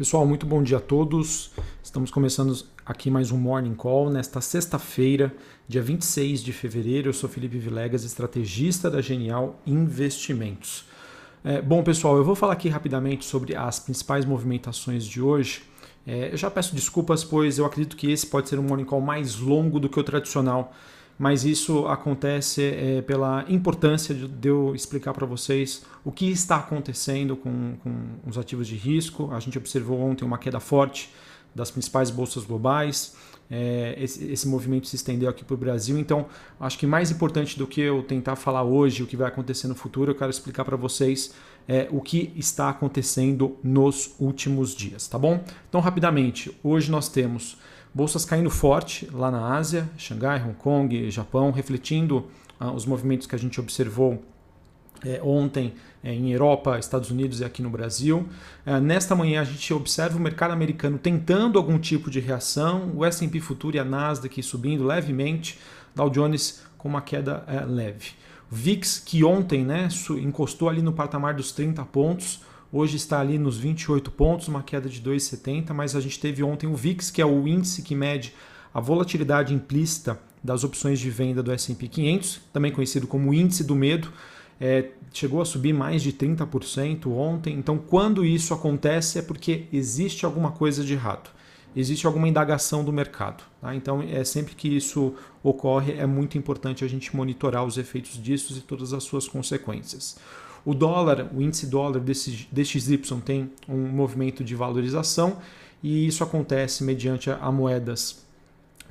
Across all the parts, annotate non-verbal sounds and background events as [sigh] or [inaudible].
Pessoal, muito bom dia a todos. Estamos começando aqui mais um Morning Call nesta sexta-feira, dia 26 de fevereiro. Eu sou Felipe Vilegas, estrategista da Genial Investimentos. É, bom, pessoal, eu vou falar aqui rapidamente sobre as principais movimentações de hoje. É, eu já peço desculpas, pois eu acredito que esse pode ser um Morning Call mais longo do que o tradicional mas isso acontece é, pela importância de, eu explicar para vocês o que está acontecendo com, com os ativos de risco. A gente observou ontem uma queda forte das principais bolsas globais. É, esse, esse, movimento se estendeu aqui para o Brasil. Então, acho que mais importante do que eu tentar falar hoje o que vai acontecer no futuro, eu quero explicar para vocês é, o que está acontecendo nos últimos dias, tá bom? Então, rapidamente, hoje nós temos Bolsas caindo forte lá na Ásia, Xangai, Hong Kong, Japão, refletindo ah, os movimentos que a gente observou é, ontem é, em Europa, Estados Unidos e aqui no Brasil. É, nesta manhã a gente observa o mercado americano tentando algum tipo de reação, o S&P Futuro e a Nasdaq subindo levemente, Dow Jones com uma queda leve. VIX que ontem né, encostou ali no patamar dos 30 pontos, Hoje está ali nos 28 pontos, uma queda de 2,70, mas a gente teve ontem o VIX, que é o índice que mede a volatilidade implícita das opções de venda do S&P 500, também conhecido como índice do medo, é, chegou a subir mais de 30% ontem. Então, quando isso acontece é porque existe alguma coisa de errado, existe alguma indagação do mercado. Tá? Então, é sempre que isso ocorre, é muito importante a gente monitorar os efeitos disso e todas as suas consequências. O dólar, o índice dólar DXY tem um movimento de valorização e isso acontece mediante a moedas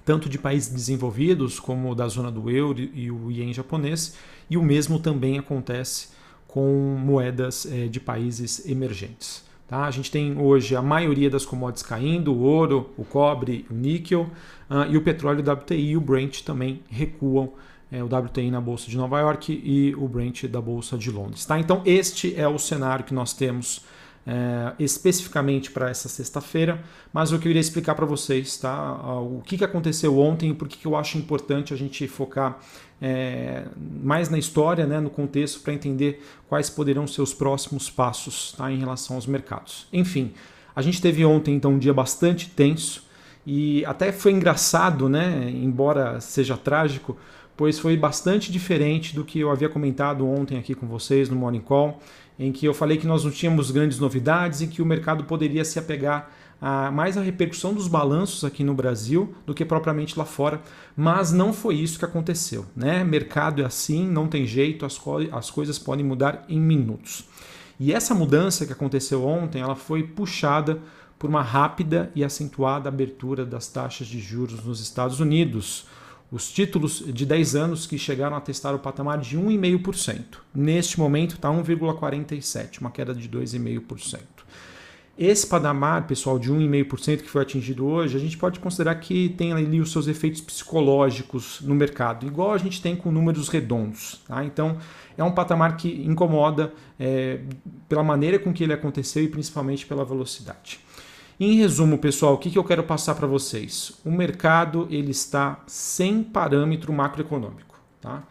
tanto de países desenvolvidos como da zona do euro e o ien japonês, e o mesmo também acontece com moedas eh, de países emergentes. Tá? A gente tem hoje a maioria das commodities caindo, o ouro, o cobre, o níquel uh, e o petróleo WTI e o Brent também recuam é, o WTI na Bolsa de Nova York e o Brent da Bolsa de Londres. Tá? Então, este é o cenário que nós temos é, especificamente para essa sexta-feira, mas eu queria explicar para vocês tá, o que, que aconteceu ontem e por que, que eu acho importante a gente focar é, mais na história, né, no contexto, para entender quais poderão ser os próximos passos tá, em relação aos mercados. Enfim, a gente teve ontem então um dia bastante tenso e até foi engraçado, né, embora seja trágico, pois foi bastante diferente do que eu havia comentado ontem aqui com vocês no Morning Call, em que eu falei que nós não tínhamos grandes novidades e que o mercado poderia se apegar a mais a repercussão dos balanços aqui no Brasil do que propriamente lá fora, mas não foi isso que aconteceu. Né? Mercado é assim, não tem jeito, as, co as coisas podem mudar em minutos. E essa mudança que aconteceu ontem, ela foi puxada por uma rápida e acentuada abertura das taxas de juros nos Estados Unidos os títulos de 10 anos que chegaram a testar o patamar de 1,5%. Neste momento está 1,47%, uma queda de 2,5%. Esse patamar, pessoal, de 1,5% que foi atingido hoje, a gente pode considerar que tem ali os seus efeitos psicológicos no mercado, igual a gente tem com números redondos. Tá? Então, é um patamar que incomoda é, pela maneira com que ele aconteceu e principalmente pela velocidade. Em resumo, pessoal, o que, eu quero passar para vocês? O mercado ele está sem parâmetro macroeconômico. Tá?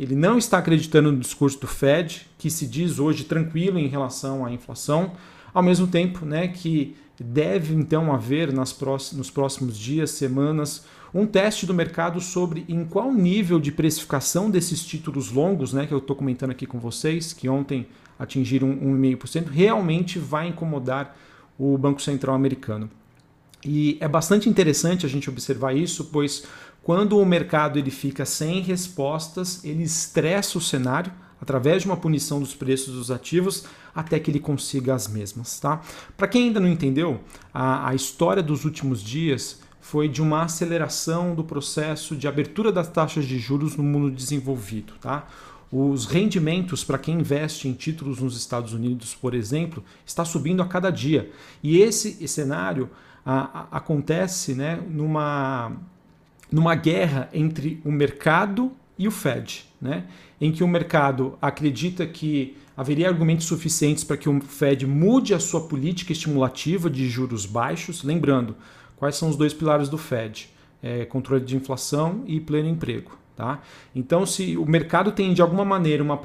Ele não está acreditando no discurso do Fed, que se diz hoje tranquilo em relação à inflação, ao mesmo tempo né, que deve então haver nas próximos, nos próximos dias, semanas, um teste do mercado sobre em qual nível de precificação desses títulos longos, né, que eu estou comentando aqui com vocês, que ontem atingiram 1,5%, realmente vai incomodar o Banco Central americano. E é bastante interessante a gente observar isso, pois quando o mercado ele fica sem respostas, ele estressa o cenário através de uma punição dos preços dos ativos até que ele consiga as mesmas. Tá? Para quem ainda não entendeu, a, a história dos últimos dias foi de uma aceleração do processo de abertura das taxas de juros no mundo desenvolvido. Tá? Os rendimentos para quem investe em títulos nos Estados Unidos, por exemplo, está subindo a cada dia. E esse cenário a, a, acontece né, numa, numa guerra entre o mercado e o Fed, né, em que o mercado acredita que haveria argumentos suficientes para que o Fed mude a sua política estimulativa de juros baixos. Lembrando, quais são os dois pilares do Fed? É, controle de inflação e pleno emprego. Tá? Então, se o mercado tem de alguma maneira uma,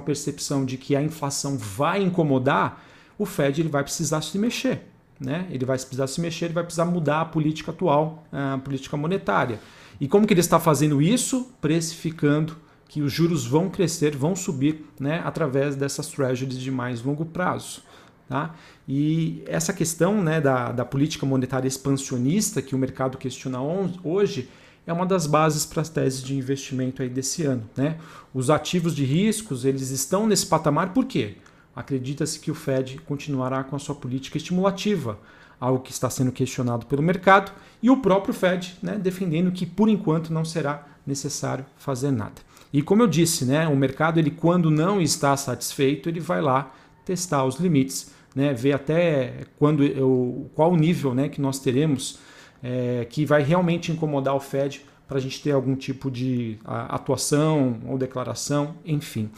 percepção de que a inflação vai incomodar, o Fed ele vai precisar se mexer. né? Ele vai precisar se mexer, ele vai precisar mudar a política atual, a política monetária. E como que ele está fazendo isso? Precificando que os juros vão crescer, vão subir, né, através dessas treasuries de mais longo prazo. Tá? E essa questão né, da, da política monetária expansionista que o mercado questiona hoje é uma das bases para as teses de investimento aí desse ano. Né? Os ativos de riscos eles estão nesse patamar por quê? Acredita-se que o Fed continuará com a sua política estimulativa, algo que está sendo questionado pelo mercado, e o próprio Fed né, defendendo que por enquanto não será necessário fazer nada. E como eu disse, né, o mercado ele quando não está satisfeito ele vai lá testar os limites, né, ver até quando eu, qual o nível né, que nós teremos é, que vai realmente incomodar o Fed para a gente ter algum tipo de atuação ou declaração, enfim.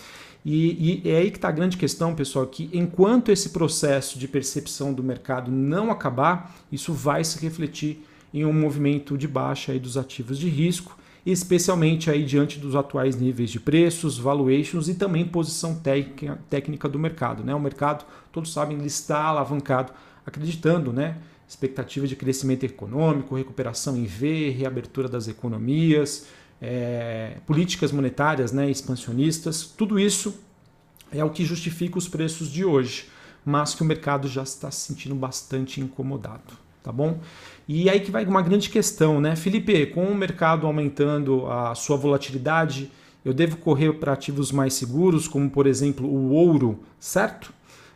E, e é aí que está a grande questão, pessoal, que enquanto esse processo de percepção do mercado não acabar, isso vai se refletir em um movimento de baixa aí dos ativos de risco, especialmente aí diante dos atuais níveis de preços, valuations e também posição técnica do mercado. Né? O mercado, todos sabem, ele está alavancado, acreditando, né? Expectativa de crescimento econômico, recuperação em V, reabertura das economias, é, políticas monetárias né, expansionistas, tudo isso é o que justifica os preços de hoje, mas que o mercado já está se sentindo bastante incomodado, tá bom? E aí que vai uma grande questão, né, Felipe? Com o mercado aumentando a sua volatilidade, eu devo correr para ativos mais seguros, como por exemplo o ouro, certo?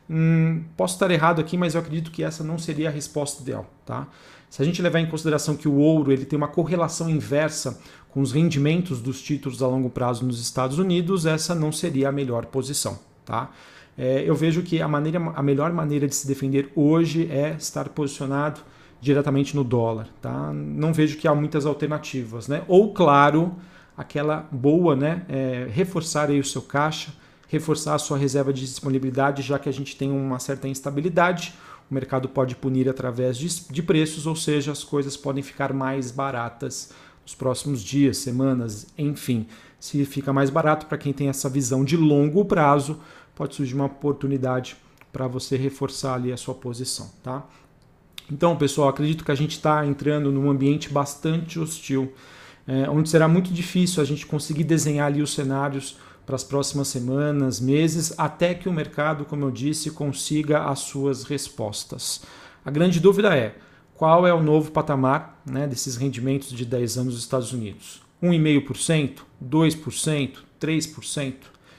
Hum, posso estar errado aqui, mas eu acredito que essa não seria a resposta ideal, tá? Se a gente levar em consideração que o ouro ele tem uma correlação inversa com os rendimentos dos títulos a longo prazo nos Estados Unidos, essa não seria a melhor posição. Tá? É, eu vejo que a, maneira, a melhor maneira de se defender hoje é estar posicionado diretamente no dólar. Tá? Não vejo que há muitas alternativas. Né? Ou, claro, aquela boa, né? É, reforçar aí o seu caixa, reforçar a sua reserva de disponibilidade, já que a gente tem uma certa instabilidade. O mercado pode punir através de, de preços, ou seja, as coisas podem ficar mais baratas nos próximos dias, semanas, enfim. Se fica mais barato para quem tem essa visão de longo prazo, pode surgir uma oportunidade para você reforçar ali a sua posição, tá? Então, pessoal, acredito que a gente está entrando num ambiente bastante hostil, é, onde será muito difícil a gente conseguir desenhar ali os cenários para as próximas semanas, meses, até que o mercado, como eu disse, consiga as suas respostas. A grande dúvida é: qual é o novo patamar né, desses rendimentos de 10 anos dos Estados Unidos. 1,5%, 2%, 3%.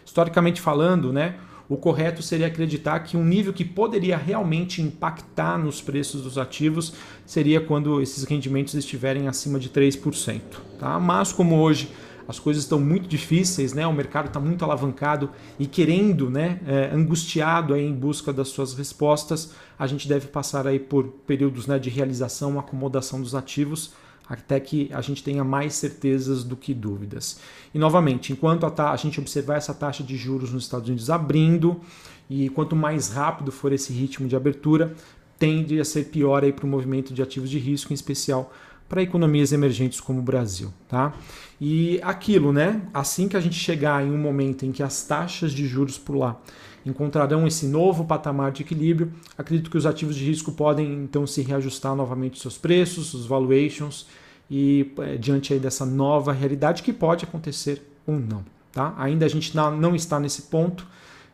Historicamente falando, né, o correto seria acreditar que um nível que poderia realmente impactar nos preços dos ativos seria quando esses rendimentos estiverem acima de 3%. Tá? Mas como hoje as coisas estão muito difíceis, né? O mercado está muito alavancado e querendo, né? É, angustiado aí em busca das suas respostas, a gente deve passar aí por períodos né, de realização, acomodação dos ativos, até que a gente tenha mais certezas do que dúvidas. E novamente, enquanto a, a gente observar essa taxa de juros nos Estados Unidos abrindo e quanto mais rápido for esse ritmo de abertura, tende a ser pior para o movimento de ativos de risco, em especial para economias emergentes como o Brasil, tá? E aquilo, né? Assim que a gente chegar em um momento em que as taxas de juros por lá encontrarão esse novo patamar de equilíbrio, acredito que os ativos de risco podem então se reajustar novamente seus preços, os valuations e é, diante aí dessa nova realidade que pode acontecer ou não, tá? Ainda a gente não está nesse ponto,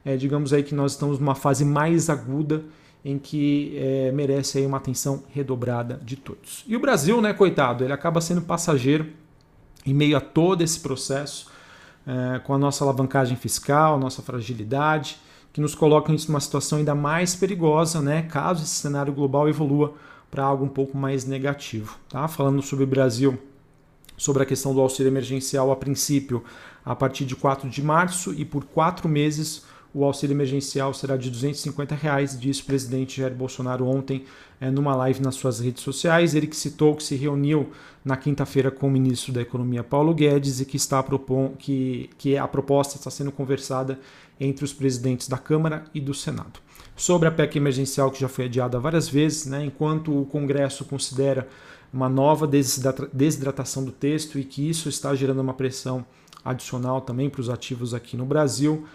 é, digamos aí que nós estamos numa fase mais aguda em que é, merece aí uma atenção redobrada de todos. E o Brasil, né, coitado, ele acaba sendo passageiro em meio a todo esse processo, é, com a nossa alavancagem fiscal, nossa fragilidade, que nos coloca em uma situação ainda mais perigosa, né, caso esse cenário global evolua para algo um pouco mais negativo. Tá? Falando sobre o Brasil, sobre a questão do auxílio emergencial a princípio, a partir de 4 de março e por quatro meses o auxílio emergencial será de 250 reais, disse o presidente Jair Bolsonaro ontem é, numa live nas suas redes sociais. Ele que citou que se reuniu na quinta-feira com o ministro da Economia Paulo Guedes e que, está propon que, que a proposta está sendo conversada entre os presidentes da Câmara e do Senado. Sobre a PEC emergencial, que já foi adiada várias vezes, né, enquanto o Congresso considera uma nova desidratação do texto e que isso está gerando uma pressão adicional também para os ativos aqui no Brasil.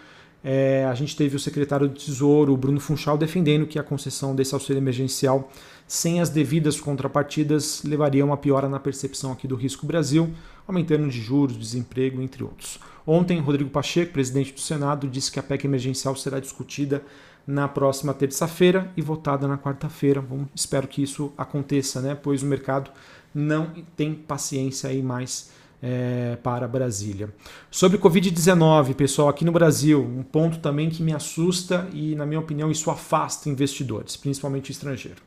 É, a gente teve o secretário do Tesouro, Bruno Funchal, defendendo que a concessão desse auxílio emergencial sem as devidas contrapartidas levaria a uma piora na percepção aqui do risco Brasil, aumentando de juros, desemprego, entre outros. Ontem, Rodrigo Pacheco, presidente do Senado, disse que a PEC emergencial será discutida na próxima terça-feira e votada na quarta-feira. Espero que isso aconteça, né? Pois o mercado não tem paciência aí mais é, para Brasília. Sobre Covid-19, pessoal, aqui no Brasil, um ponto também que me assusta e, na minha opinião, isso afasta investidores, principalmente estrangeiro.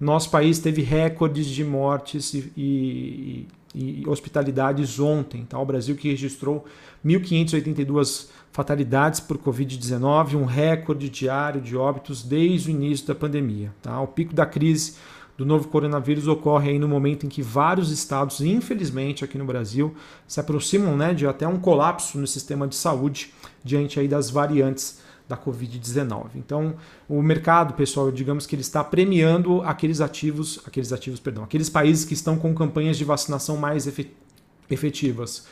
Nosso país teve recordes de mortes e, e, e hospitalidades ontem. Tá? O Brasil que registrou 1.582 fatalidades por Covid-19, um recorde diário de óbitos desde o início da pandemia. Tá? O pico da crise do novo coronavírus ocorre aí no momento em que vários estados, infelizmente aqui no Brasil, se aproximam né, de até um colapso no sistema de saúde diante aí das variantes da Covid-19. Então, o mercado, pessoal, digamos que ele está premiando aqueles ativos, aqueles ativos, perdão, aqueles países que estão com campanhas de vacinação mais efetivas.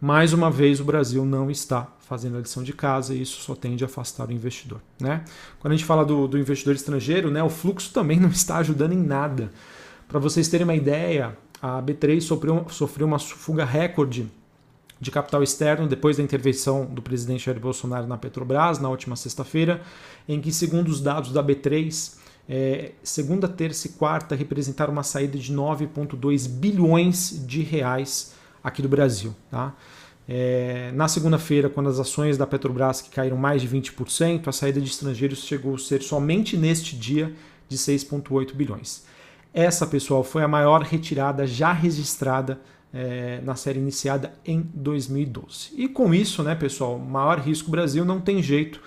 Mais uma vez, o Brasil não está fazendo a lição de casa e isso só tende a afastar o investidor. Né? Quando a gente fala do, do investidor estrangeiro, né, o fluxo também [laughs] não está ajudando em nada. Para vocês terem uma ideia, a B3 sofreu, sofreu uma fuga recorde de capital externo depois da intervenção do presidente Jair Bolsonaro na Petrobras na última sexta-feira, em que, segundo os dados da B3, é, segunda, terça e quarta representaram uma saída de 9,2 bilhões de reais aqui do Brasil. Tá? É, na segunda-feira, quando as ações da Petrobras que caíram mais de 20%, a saída de estrangeiros chegou a ser somente neste dia de 6,8 bilhões. Essa, pessoal, foi a maior retirada já registrada é, na série iniciada em 2012. E com isso, né, pessoal, maior risco Brasil não tem jeito.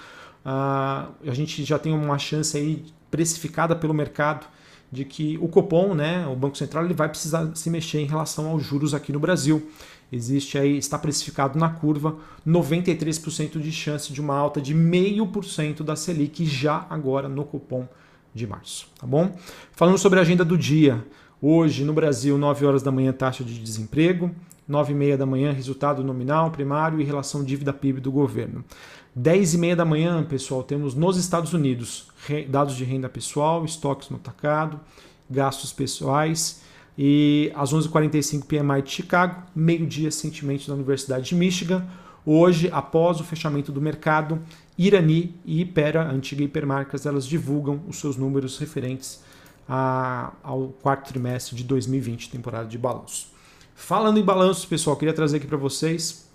Ah, a gente já tem uma chance aí precificada pelo mercado de que o Copom, né, o Banco Central, ele vai precisar se mexer em relação aos juros aqui no Brasil. Existe aí, está precificado na curva, 93% de chance de uma alta de 0,5% da Selic já agora no cupom de março, tá bom? Falando sobre a agenda do dia, hoje no Brasil, 9 horas da manhã, taxa de desemprego, 9 e meia da manhã, resultado nominal, primário e relação dívida PIB do governo. 10 e meia da manhã, pessoal, temos nos Estados Unidos dados de renda pessoal, estoques no atacado, gastos pessoais e às 11h45 PMI de Chicago, meio-dia sentimentos da Universidade de Michigan. Hoje, após o fechamento do mercado, Irani e Ipera, antiga hipermarcas, elas divulgam os seus números referentes a, ao quarto trimestre de 2020, temporada de balanço. Falando em balanços, pessoal, queria trazer aqui para vocês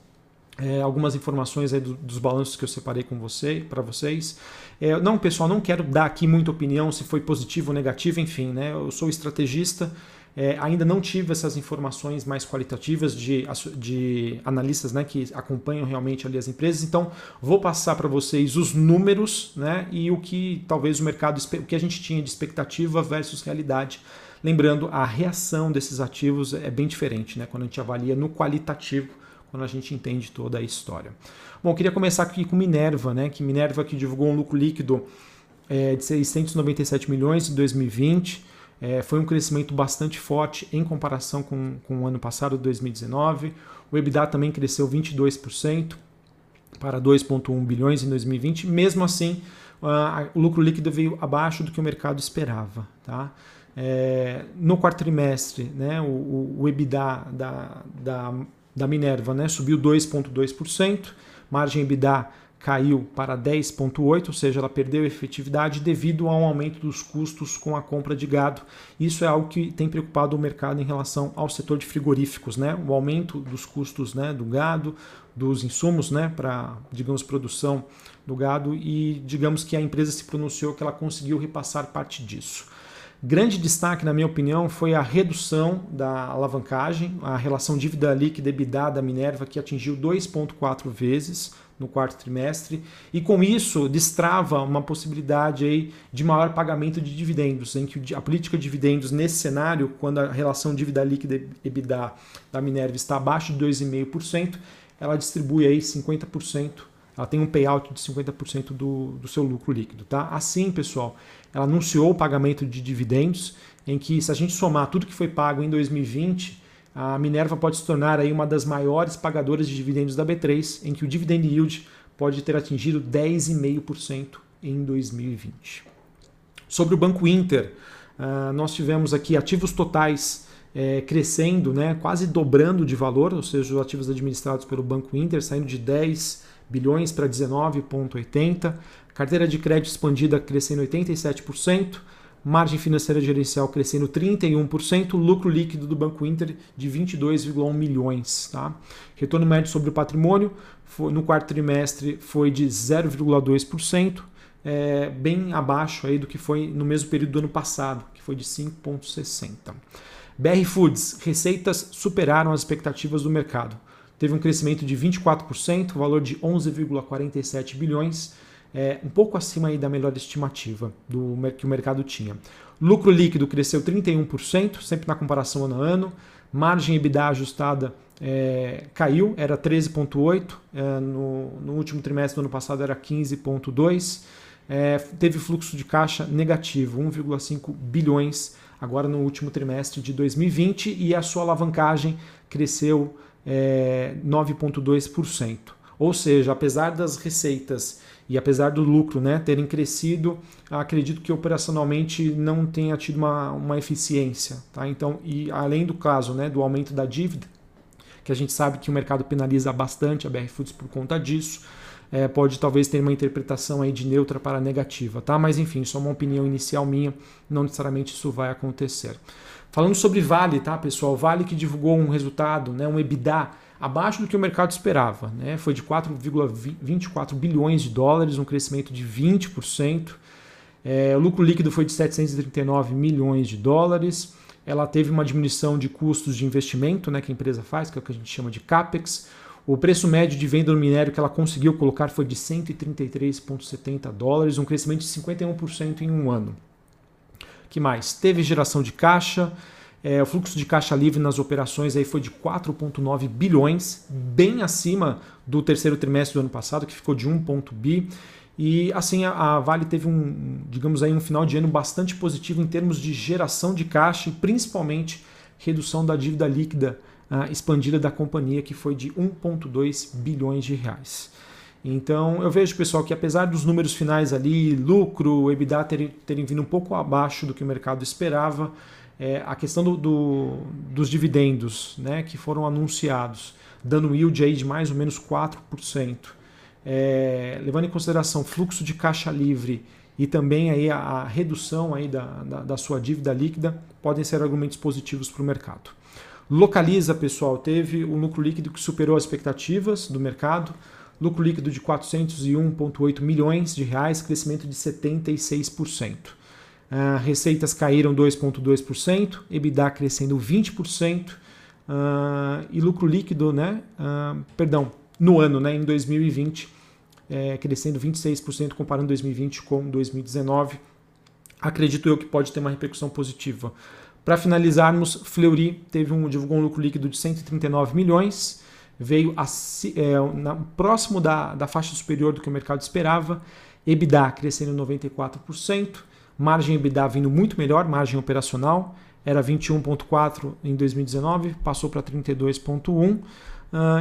é, algumas informações do, dos balanços que eu separei com você, para vocês. É, não, pessoal, não quero dar aqui muita opinião se foi positivo ou negativo, enfim, né? Eu sou estrategista, é, ainda não tive essas informações mais qualitativas de, de analistas né, que acompanham realmente ali as empresas. Então, vou passar para vocês os números né, e o que talvez o mercado, o que a gente tinha de expectativa versus realidade. Lembrando, a reação desses ativos é bem diferente né, quando a gente avalia no qualitativo, quando a gente entende toda a história. Bom, queria começar aqui com Minerva, né, que Minerva que divulgou um lucro líquido é, de 697 milhões em 2020 é, foi um crescimento bastante forte em comparação com, com o ano passado, 2019. O EBITDA também cresceu 22% para 2,1 bilhões em 2020. Mesmo assim, uh, o lucro líquido veio abaixo do que o mercado esperava. Tá? É, no quarto trimestre, né, o, o EBITDA da, da, da Minerva né, subiu 2,2%, margem EBITDA caiu para 10,8, ou seja, ela perdeu efetividade devido ao aumento dos custos com a compra de gado. Isso é algo que tem preocupado o mercado em relação ao setor de frigoríficos, né? O aumento dos custos, né, do gado, dos insumos, né, para, digamos, produção do gado e digamos que a empresa se pronunciou que ela conseguiu repassar parte disso. Grande destaque, na minha opinião, foi a redução da alavancagem, a relação dívida líquida EBITDA da Minerva, que atingiu 2,4 vezes no quarto trimestre, e com isso destrava uma possibilidade aí de maior pagamento de dividendos, em que a política de dividendos nesse cenário, quando a relação dívida líquida EBITDA da Minerva está abaixo de 2,5%, ela distribui aí 50%, ela tem um payout de 50% do, do seu lucro líquido. Tá? Assim, pessoal, ela anunciou o pagamento de dividendos, em que se a gente somar tudo que foi pago em 2020, a Minerva pode se tornar aí uma das maiores pagadoras de dividendos da B3, em que o dividend yield pode ter atingido 10,5% em 2020. Sobre o Banco Inter, uh, nós tivemos aqui ativos totais é, crescendo, né, quase dobrando de valor, ou seja, os ativos administrados pelo Banco Inter saindo de 10 bilhões para 19,80, carteira de crédito expandida crescendo 87%, margem financeira gerencial crescendo 31%, lucro líquido do Banco Inter de 22,1 milhões. Tá? Retorno médio sobre o patrimônio foi, no quarto trimestre foi de 0,2%, é, bem abaixo aí do que foi no mesmo período do ano passado, que foi de 5,60%. BR Foods, receitas superaram as expectativas do mercado. Teve um crescimento de 24%, valor de 11,47 bilhões, é, um pouco acima aí da melhor estimativa do que o mercado tinha. Lucro líquido cresceu 31%, sempre na comparação ano a ano. Margem EBITDA ajustada é, caiu, era 13,8%, é, no, no, último trimestre do ano passado era 15,2%. É, teve fluxo de caixa negativo, 1,5 bilhões agora no último trimestre de 2020 e a sua alavancagem cresceu é, 9,2%. Ou seja, apesar das receitas e apesar do lucro né, terem crescido, acredito que operacionalmente não tenha tido uma, uma eficiência. Tá? Então, e além do caso né, do aumento da dívida, que a gente sabe que o mercado penaliza bastante a BR Foods por conta disso, é, pode talvez ter uma interpretação aí de neutra para negativa, tá? Mas enfim, só uma opinião inicial minha, não necessariamente isso vai acontecer. Falando sobre Vale, tá, pessoal? Vale que divulgou um resultado, né, um EBITDA abaixo do que o mercado esperava, né? Foi de 4,24 bilhões de dólares, um crescimento de 20%. É, o lucro líquido foi de 739 milhões de dólares. Ela teve uma diminuição de custos de investimento, né, que a empresa faz, que é o que a gente chama de capex o preço médio de venda do minério que ela conseguiu colocar foi de 133,70 dólares, um crescimento de 51% em um ano. Que mais? Teve geração de caixa, é, o fluxo de caixa livre nas operações aí foi de 4,9 bilhões, bem acima do terceiro trimestre do ano passado, que ficou de 1, bi. E assim a, Vale teve um, digamos aí, um final de ano bastante positivo em termos de geração de caixa e principalmente redução da dívida líquida uh, expandida da companhia, que foi de 1,2 bilhões de reais. Então eu vejo, pessoal, que apesar dos números finais ali, lucro, EBITDA terem, terem vindo um pouco abaixo do que o mercado esperava, é, a questão do, do, dos dividendos né, que foram anunciados, dando yield aí de mais ou menos 4%, é, levando em consideração fluxo de caixa livre e também aí a, a redução aí da, da, da sua dívida líquida, podem ser argumentos positivos para o mercado. Localiza, pessoal, teve um lucro líquido que superou as expectativas do mercado, lucro líquido de 401,8 milhões de reais, crescimento de 76%. Uh, ah, receitas caíram 2,2%, EBITDA crescendo 20%, uh, ah, e lucro líquido, né, uh, perdão, no ano, né, em 2020, é, crescendo 26%, comparando 2020 com 2019. Acredito eu que pode ter uma repercussão positiva para finalizarmos, Fleury teve um, divulgou um lucro líquido de 139 milhões, veio a, é, na, próximo da, da faixa superior do que o mercado esperava, EBITDA crescendo 94%, margem EBITDA vindo muito melhor, margem operacional, era 21,4 em 2019, passou para 32,1. Uh,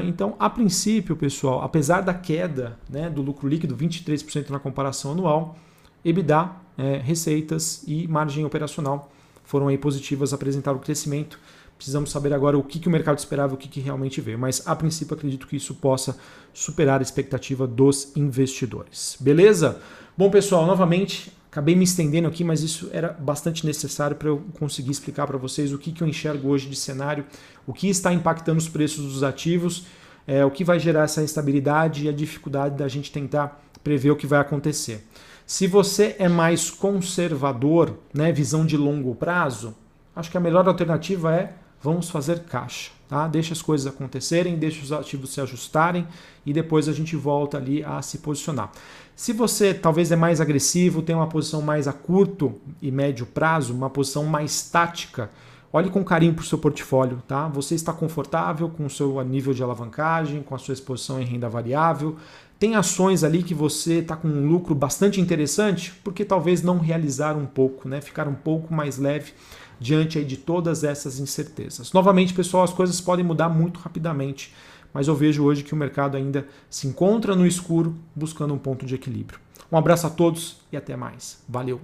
então, a princípio, pessoal, apesar da queda né, do lucro líquido, 23% na comparação anual, EBITDA, é, receitas e margem operacional foram aí positivas, apresentaram crescimento. Precisamos saber agora o que, que o mercado esperava e o que, que realmente veio. Mas, a princípio, acredito que isso possa superar a expectativa dos investidores. Beleza? Bom, pessoal, novamente, acabei me estendendo aqui, mas isso era bastante necessário para eu conseguir explicar para vocês o que, que eu enxergo hoje de cenário, o que está impactando os preços dos ativos, é, o que vai gerar essa instabilidade e a dificuldade da gente tentar prever o que vai acontecer. Se você é mais conservador, né, visão de longo prazo, acho que a melhor alternativa é vamos fazer caixa, tá? Deixa as coisas acontecerem, deixa os ativos se ajustarem e depois a gente volta ali a se posicionar. Se você talvez é mais agressivo, tem uma posição mais a curto e médio prazo, uma posição mais tática, olhe com carinho para o seu portfólio, tá? Você está confortável com o seu nível de alavancagem, com a sua exposição em renda variável, tem ações ali que você está com um lucro bastante interessante, porque talvez não realizar um pouco, né? ficar um pouco mais leve diante de todas essas incertezas. Novamente, pessoal, as coisas podem mudar muito rapidamente mas eu vejo hoje que o mercado ainda se encontra no escuro buscando um ponto de equilíbrio. Um abraço a todos e até mais. Valeu!